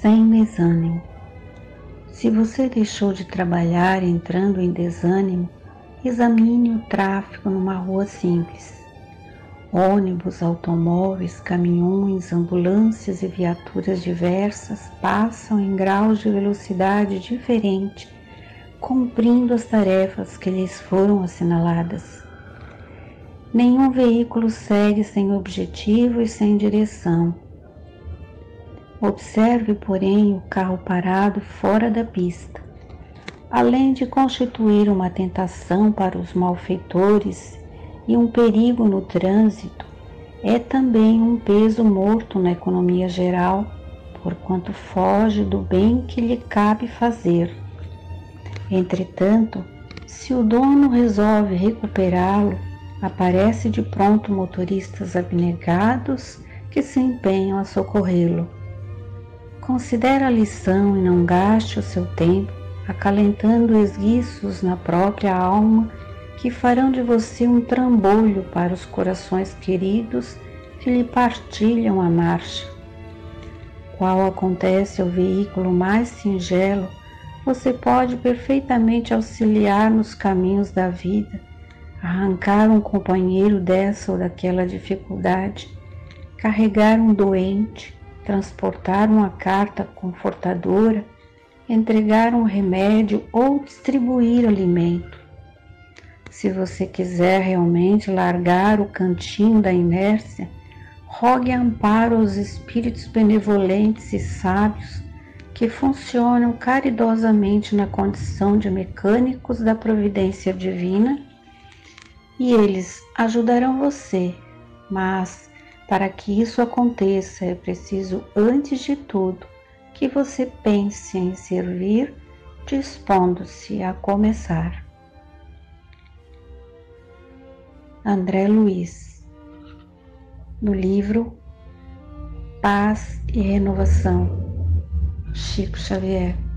sem desânimo. Se você deixou de trabalhar entrando em desânimo, examine o tráfego numa rua simples. Ônibus, automóveis, caminhões, ambulâncias e viaturas diversas passam em graus de velocidade diferente, cumprindo as tarefas que lhes foram assinaladas. Nenhum veículo segue sem objetivo e sem direção Observe, porém, o carro parado fora da pista. Além de constituir uma tentação para os malfeitores e um perigo no trânsito, é também um peso morto na economia geral, porquanto foge do bem que lhe cabe fazer. Entretanto, se o dono resolve recuperá-lo, aparece de pronto motoristas abnegados que se empenham a socorrê-lo. Considere a lição e não gaste o seu tempo acalentando esguiços na própria alma que farão de você um trambolho para os corações queridos que lhe partilham a marcha. Qual acontece ao veículo mais singelo, você pode perfeitamente auxiliar nos caminhos da vida, arrancar um companheiro dessa ou daquela dificuldade, carregar um doente, transportar uma carta confortadora, entregar um remédio ou distribuir alimento. Se você quiser realmente largar o cantinho da inércia, rogue amparo aos espíritos benevolentes e sábios que funcionam caridosamente na condição de mecânicos da providência divina e eles ajudarão você, mas para que isso aconteça, é preciso, antes de tudo, que você pense em servir, dispondo-se a começar. André Luiz, no livro Paz e Renovação, Chico Xavier.